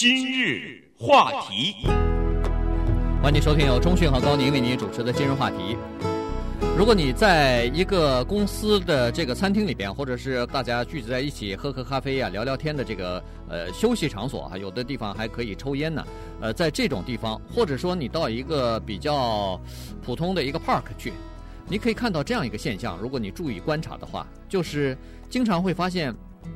今日话题，欢迎收听由中讯和高宁为您主持的今日话题。如果你在一个公司的这个餐厅里边，或者是大家聚集在一起喝喝咖啡呀、啊、聊聊天的这个呃休息场所啊，有的地方还可以抽烟呢。呃，在这种地方，或者说你到一个比较普通的一个 park 去，你可以看到这样一个现象。如果你注意观察的话，就是经常会发现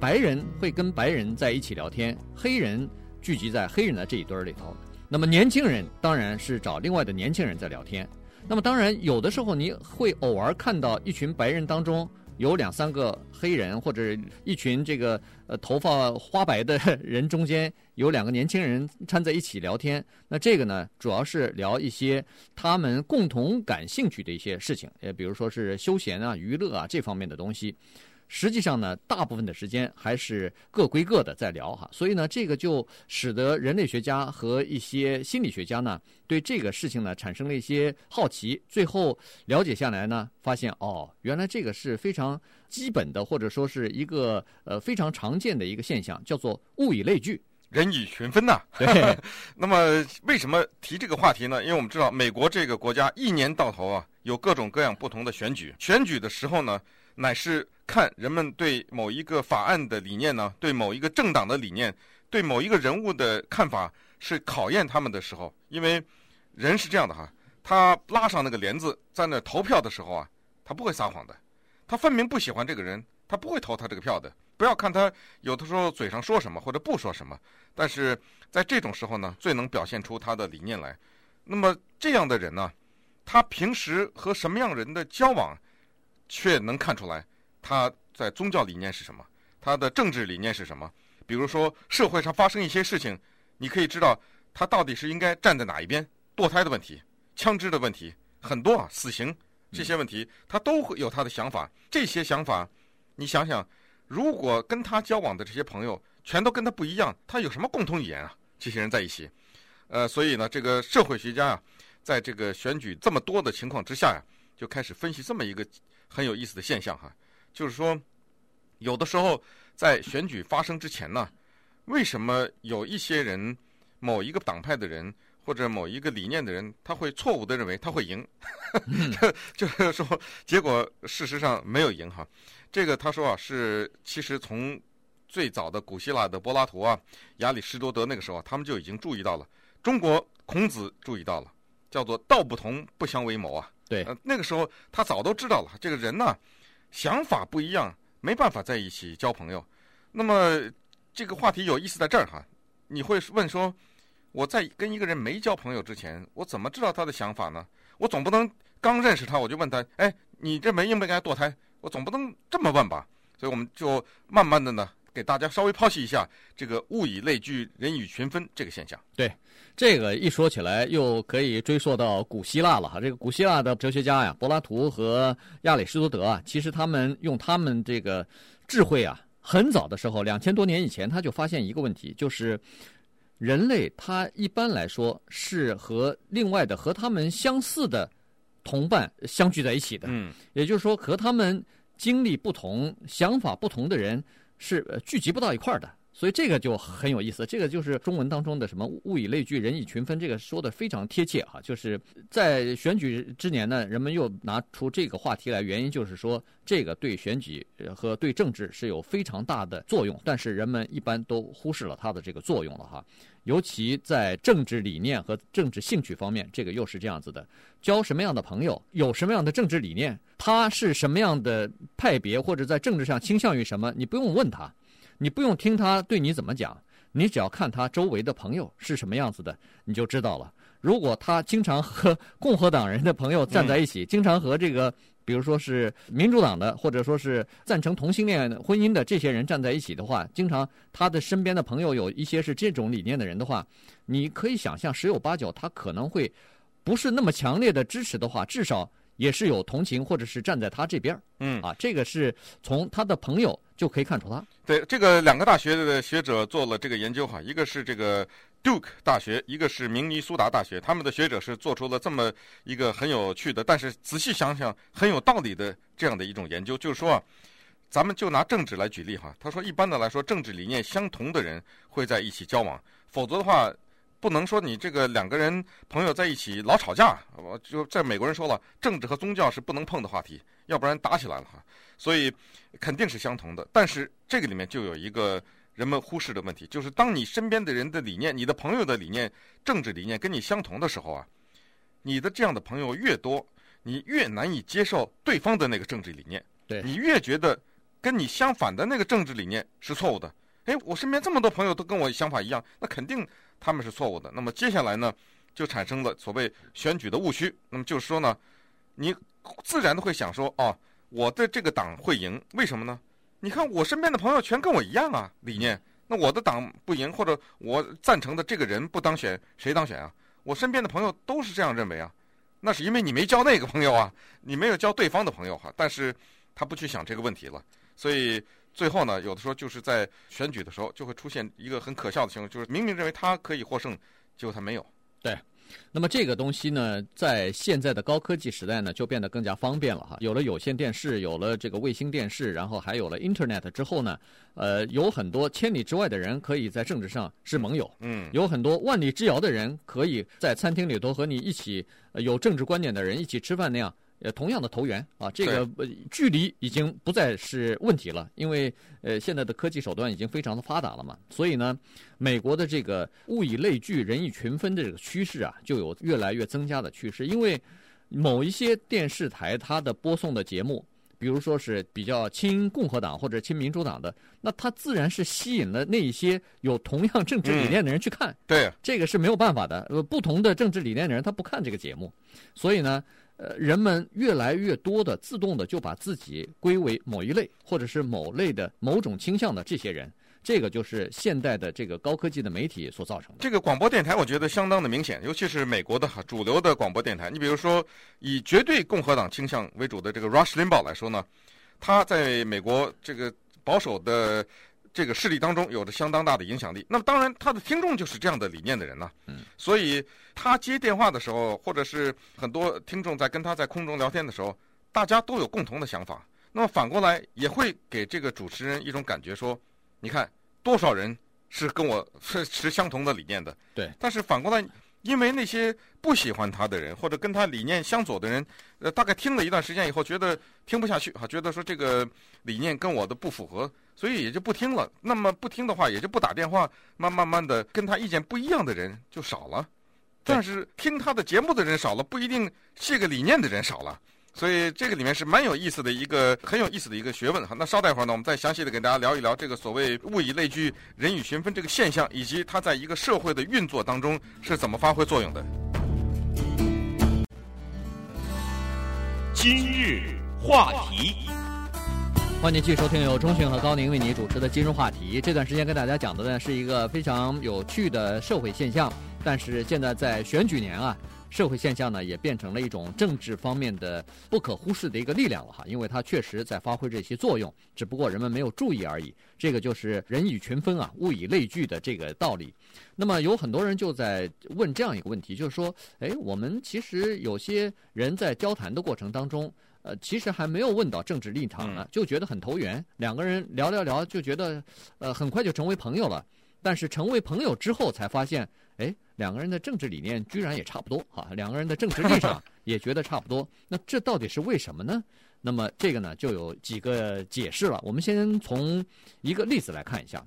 白人会跟白人在一起聊天，黑人。聚集在黑人的这一堆儿里头，那么年轻人当然是找另外的年轻人在聊天。那么当然有的时候你会偶尔看到一群白人当中有两三个黑人，或者一群这个呃头发花白的 人中间有两个年轻人掺在一起聊天。那这个呢，主要是聊一些他们共同感兴趣的一些事情，也比如说是休闲啊、娱乐啊这方面的东西。实际上呢，大部分的时间还是各归各的在聊哈，所以呢，这个就使得人类学家和一些心理学家呢，对这个事情呢产生了一些好奇。最后了解下来呢，发现哦，原来这个是非常基本的，或者说是一个呃非常常见的一个现象，叫做物以类聚，人以群分呐。对。那么为什么提这个话题呢？因为我们知道美国这个国家一年到头啊，有各种各样不同的选举，选举的时候呢，乃是。看人们对某一个法案的理念呢，对某一个政党的理念，对某一个人物的看法，是考验他们的时候。因为人是这样的哈，他拉上那个帘子，在那投票的时候啊，他不会撒谎的。他分明不喜欢这个人，他不会投他这个票的。不要看他有的时候嘴上说什么或者不说什么，但是在这种时候呢，最能表现出他的理念来。那么这样的人呢，他平时和什么样人的交往，却能看出来。他在宗教理念是什么？他的政治理念是什么？比如说社会上发生一些事情，你可以知道他到底是应该站在哪一边。堕胎的问题、枪支的问题，很多啊，死刑这些问题，他都会有他的想法。这些想法，你想想，如果跟他交往的这些朋友全都跟他不一样，他有什么共同语言啊？这些人在一起，呃，所以呢，这个社会学家啊，在这个选举这么多的情况之下呀，就开始分析这么一个很有意思的现象哈。就是说，有的时候在选举发生之前呢，为什么有一些人、某一个党派的人或者某一个理念的人，他会错误的认为他会赢？就 是说，结果事实上没有赢哈。这个他说啊，是其实从最早的古希腊的柏拉图啊、亚里士多德那个时候，他们就已经注意到了。中国孔子注意到了，叫做道不同不相为谋啊。对，呃，那个时候他早都知道了，这个人呢。想法不一样，没办法在一起交朋友。那么这个话题有意思在这儿哈，你会问说，我在跟一个人没交朋友之前，我怎么知道他的想法呢？我总不能刚认识他我就问他，哎，你这门应不应该堕胎？我总不能这么问吧？所以我们就慢慢的呢。给大家稍微剖析一下这个物以类聚，人以群分这个现象。对，这个一说起来又可以追溯到古希腊了哈。这个古希腊的哲学家呀，柏拉图和亚里士多德啊，其实他们用他们这个智慧啊，很早的时候，两千多年以前，他就发现一个问题，就是人类他一般来说是和另外的和他们相似的同伴相聚在一起的。嗯，也就是说和他们经历不同、想法不同的人。是呃聚集不到一块儿的，所以这个就很有意思。这个就是中文当中的什么“物以类聚，人以群分”，这个说的非常贴切哈。就是在选举之年呢，人们又拿出这个话题来，原因就是说这个对选举和对政治是有非常大的作用，但是人们一般都忽视了它的这个作用了哈。尤其在政治理念和政治兴趣方面，这个又是这样子的：交什么样的朋友，有什么样的政治理念，他是什么样的派别，或者在政治上倾向于什么，你不用问他，你不用听他对你怎么讲，你只要看他周围的朋友是什么样子的，你就知道了。如果他经常和 共和党人的朋友站在一起，经常和这个。比如说是民主党的，或者说是赞成同性恋婚姻的这些人站在一起的话，经常他的身边的朋友有一些是这种理念的人的话，你可以想象十有八九他可能会不是那么强烈的支持的话，至少也是有同情或者是站在他这边。嗯，啊，这个是从他的朋友就可以看出他。对，这个两个大学的学者做了这个研究哈，一个是这个。Duke 大学，一个是明尼苏达大学，他们的学者是做出了这么一个很有趣的，但是仔细想想很有道理的这样的一种研究，就是说啊，咱们就拿政治来举例哈。他说，一般的来说，政治理念相同的人会在一起交往，否则的话，不能说你这个两个人朋友在一起老吵架。我就在美国人说了，政治和宗教是不能碰的话题，要不然打起来了哈。所以肯定是相同的，但是这个里面就有一个人们忽视的问题，就是当你身边的人的理念、你的朋友的理念、政治理念跟你相同的时候啊，你的这样的朋友越多，你越难以接受对方的那个政治理念，对你越觉得跟你相反的那个政治理念是错误的。哎，我身边这么多朋友都跟我想法一样，那肯定他们是错误的。那么接下来呢，就产生了所谓选举的误区。那么就是说呢，你自然的会想说，哦，我的这个党会赢，为什么呢？你看我身边的朋友全跟我一样啊，理念。那我的党不赢，或者我赞成的这个人不当选，谁当选啊？我身边的朋友都是这样认为啊。那是因为你没交那个朋友啊，你没有交对方的朋友哈。但是他不去想这个问题了，所以。最后呢，有的时候就是在选举的时候，就会出现一个很可笑的情况，就是明明认为他可以获胜，结果他没有。对，那么这个东西呢，在现在的高科技时代呢，就变得更加方便了哈。有了有线电视，有了这个卫星电视，然后还有了 Internet 之后呢，呃，有很多千里之外的人可以在政治上是盟友，嗯，有很多万里之遥的人可以在餐厅里头和你一起有政治观点的人一起吃饭那样。呃，同样的投缘啊，这个距离已经不再是问题了，因为呃，现在的科技手段已经非常的发达了嘛，所以呢，美国的这个物以类聚，人以群分的这个趋势啊，就有越来越增加的趋势。因为某一些电视台它的播送的节目，比如说是比较亲共和党或者亲民主党的，那它自然是吸引了那一些有同样政治理念的人去看。嗯、对，这个是没有办法的。呃，不同的政治理念的人他不看这个节目，所以呢。呃，人们越来越多的自动的就把自己归为某一类，或者是某类的某种倾向的这些人，这个就是现代的这个高科技的媒体所造成的。这个广播电台我觉得相当的明显，尤其是美国的主流的广播电台。你比如说，以绝对共和党倾向为主的这个 Rush Limbaugh 来说呢，他在美国这个保守的。这个势力当中有着相当大的影响力。那么当然，他的听众就是这样的理念的人呢。嗯。所以他接电话的时候，或者是很多听众在跟他在空中聊天的时候，大家都有共同的想法。那么反过来也会给这个主持人一种感觉，说：你看多少人是跟我 是持相同的理念的。对。但是反过来，因为那些不喜欢他的人，或者跟他理念相左的人，呃，大概听了一段时间以后，觉得听不下去，哈，觉得说这个理念跟我的不符合。所以也就不听了。那么不听的话，也就不打电话。慢慢慢的，跟他意见不一样的人就少了。但是听他的节目的人少了，不一定这个理念的人少了。所以这个里面是蛮有意思的一个很有意思的一个学问哈。那稍待会儿呢，我们再详细的给大家聊一聊这个所谓物以类聚，人以群分这个现象，以及它在一个社会的运作当中是怎么发挥作用的。今日话题。欢迎继续收听由钟讯和高宁为你主持的今日话题。这段时间跟大家讲的呢是一个非常有趣的社会现象，但是现在在选举年啊，社会现象呢也变成了一种政治方面的不可忽视的一个力量了哈，因为它确实在发挥这些作用，只不过人们没有注意而已。这个就是人以群分啊，物以类聚的这个道理。那么有很多人就在问这样一个问题，就是说，哎，我们其实有些人在交谈的过程当中。呃，其实还没有问到政治立场呢，就觉得很投缘，两个人聊聊聊，就觉得，呃，很快就成为朋友了。但是成为朋友之后，才发现，哎，两个人的政治理念居然也差不多，哈，两个人的政治立场 也觉得差不多。那这到底是为什么呢？那么这个呢，就有几个解释了。我们先从一个例子来看一下，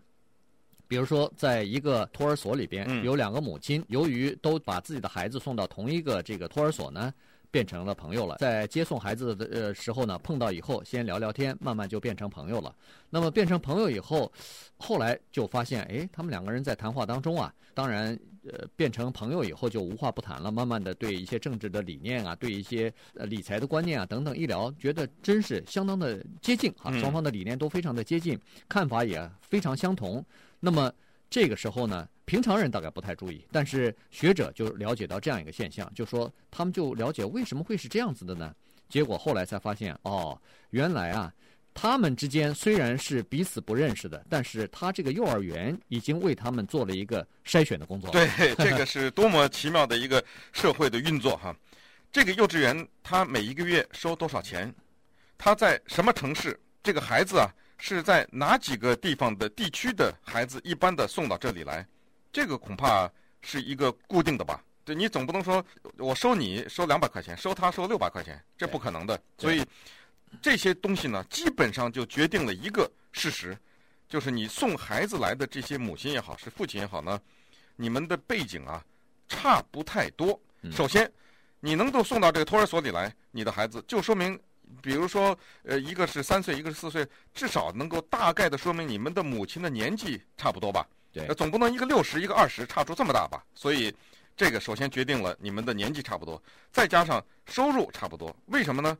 比如说，在一个托儿所里边，有两个母亲，由于都把自己的孩子送到同一个这个托儿所呢。变成了朋友了，在接送孩子的呃时候呢，碰到以后先聊聊天，慢慢就变成朋友了。那么变成朋友以后，后来就发现，哎，他们两个人在谈话当中啊，当然，呃，变成朋友以后就无话不谈了。慢慢的对一些政治的理念啊，对一些呃理财的观念啊等等一聊，觉得真是相当的接近啊，双方的理念都非常的接近，看法也非常相同。那么这个时候呢，平常人大概不太注意，但是学者就了解到这样一个现象，就说他们就了解为什么会是这样子的呢？结果后来才发现，哦，原来啊，他们之间虽然是彼此不认识的，但是他这个幼儿园已经为他们做了一个筛选的工作。对，这个是多么奇妙的一个社会的运作哈！这个幼稚园他每一个月收多少钱？他在什么城市？这个孩子啊是在哪几个地方的地区的孩子一般的送到这里来？这个恐怕是一个固定的吧？对，你总不能说我收你收两百块钱，收他收六百块钱，这不可能的。所以这些东西呢，基本上就决定了一个事实，就是你送孩子来的这些母亲也好，是父亲也好呢，你们的背景啊差不太多。首先，你能够送到这个托儿所里来，你的孩子就说明。比如说，呃，一个是三岁，一个是四岁，至少能够大概的说明你们的母亲的年纪差不多吧？对，总不能一个六十，一个二十，差出这么大吧？所以，这个首先决定了你们的年纪差不多，再加上收入差不多。为什么呢？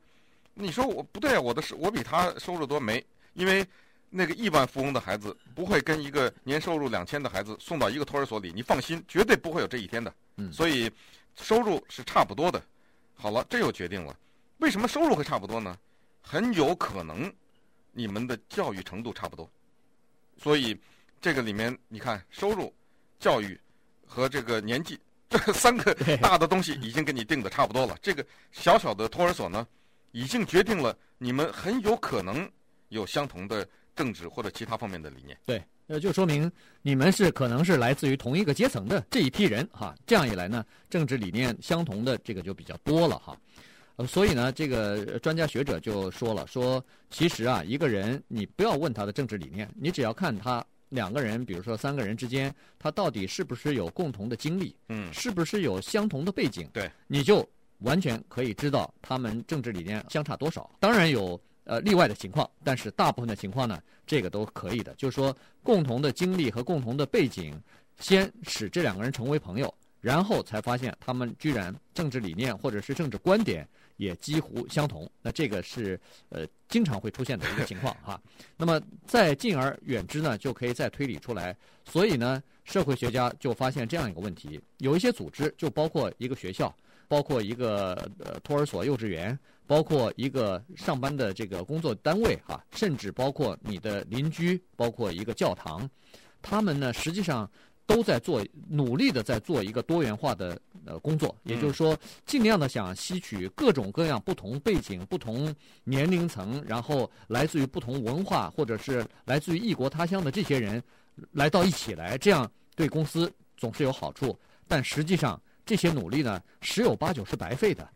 你说我不对啊，我的是我比他收入多没？因为那个亿万富翁的孩子不会跟一个年收入两千的孩子送到一个托儿所里，你放心，绝对不会有这一天的。嗯，所以收入是差不多的。好了，这又决定了。为什么收入会差不多呢？很有可能你们的教育程度差不多，所以这个里面你看，收入、教育和这个年纪这 三个大的东西已经给你定的差不多了。这个小小的托儿所呢，已经决定了你们很有可能有相同的政治或者其他方面的理念。对，那，就说明你们是可能是来自于同一个阶层的这一批人哈。这样一来呢，政治理念相同的这个就比较多了哈。所以呢，这个专家学者就说了，说其实啊，一个人你不要问他的政治理念，你只要看他两个人，比如说三个人之间，他到底是不是有共同的经历，嗯，是不是有相同的背景，对，你就完全可以知道他们政治理念相差多少。当然有呃例外的情况，但是大部分的情况呢，这个都可以的。就是说，共同的经历和共同的背景，先使这两个人成为朋友，然后才发现他们居然政治理念或者是政治观点。也几乎相同，那这个是呃经常会出现的一个情况哈。那么再进而远之呢，就可以再推理出来。所以呢，社会学家就发现这样一个问题：有一些组织，就包括一个学校，包括一个呃托儿所、幼稚园，包括一个上班的这个工作单位哈，甚至包括你的邻居，包括一个教堂，他们呢实际上。都在做努力的在做一个多元化的呃工作，也就是说，尽量的想吸取各种各样不同背景、不同年龄层，然后来自于不同文化或者是来自于异国他乡的这些人来到一起来，这样对公司总是有好处。但实际上，这些努力呢，十有八九是白费的。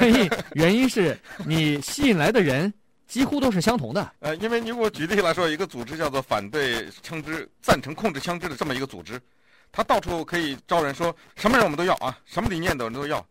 原因原因是你吸引来的人。几乎都是相同的。呃，因为你给我举例来说，一个组织叫做反对枪支、赞成控制枪支的这么一个组织，他到处可以招人说什么人我们都要啊，什么理念的人都要。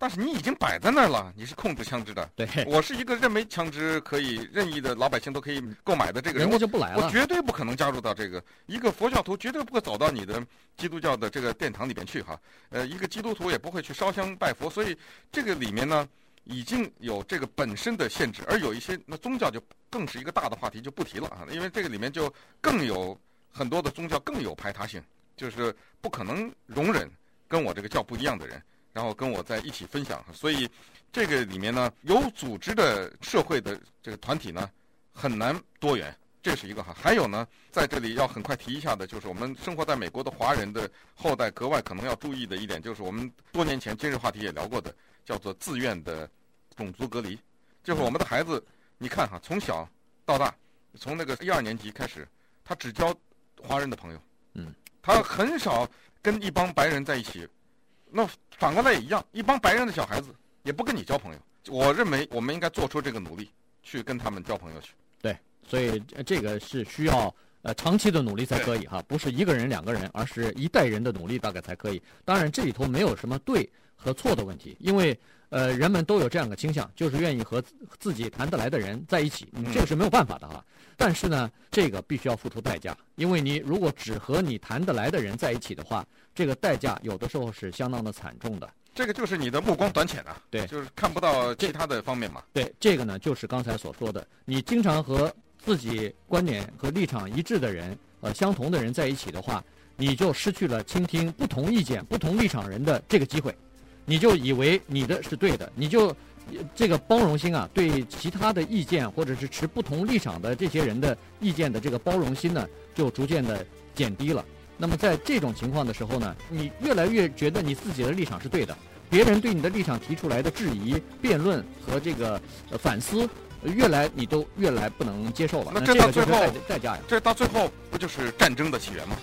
但是你已经摆在那儿了，你是控制枪支的。对，我是一个认为枪支可以任意的老百姓都可以购买的这个人，人家就不来了。我绝对不可能加入到这个一个佛教徒绝对不会走到你的基督教的这个殿堂里边去哈。呃，一个基督徒也不会去烧香拜佛，所以这个里面呢。已经有这个本身的限制，而有一些那宗教就更是一个大的话题，就不提了啊，因为这个里面就更有很多的宗教更有排他性，就是不可能容忍跟我这个教不一样的人，然后跟我在一起分享。所以这个里面呢，有组织的社会的这个团体呢，很难多元，这是一个哈。还有呢，在这里要很快提一下的，就是我们生活在美国的华人的后代格外可能要注意的一点，就是我们多年前今日话题也聊过的，叫做自愿的。种族隔离，就是我们的孩子，你看哈，从小到大，从那个一二年级开始，他只交华人的朋友，嗯，他很少跟一帮白人在一起。那反过来也一样，一帮白人的小孩子也不跟你交朋友。我认为我们应该做出这个努力，去跟他们交朋友去。对，所以这个是需要呃长期的努力才可以哈，不是一个人两个人，而是一代人的努力大概才可以。当然这里头没有什么对和错的问题，因为。呃，人们都有这样的倾向，就是愿意和自己谈得来的人在一起，这个是没有办法的哈。但是呢，这个必须要付出代价，因为你如果只和你谈得来的人在一起的话，这个代价有的时候是相当的惨重的。这个就是你的目光短浅啊，对，就是看不到其他的方面嘛。对，这个呢，就是刚才所说的，你经常和自己观点和立场一致的人，呃，相同的人在一起的话，你就失去了倾听不同意见、不同立场人的这个机会。你就以为你的是对的，你就这个包容心啊，对其他的意见或者是持不同立场的这些人的意见的这个包容心呢，就逐渐的减低了。那么在这种情况的时候呢，你越来越觉得你自己的立场是对的，别人对你的立场提出来的质疑、辩论和这个反思，越来你都越来不能接受了。那这到最后代价呀，这到最后不就是战争的起源吗？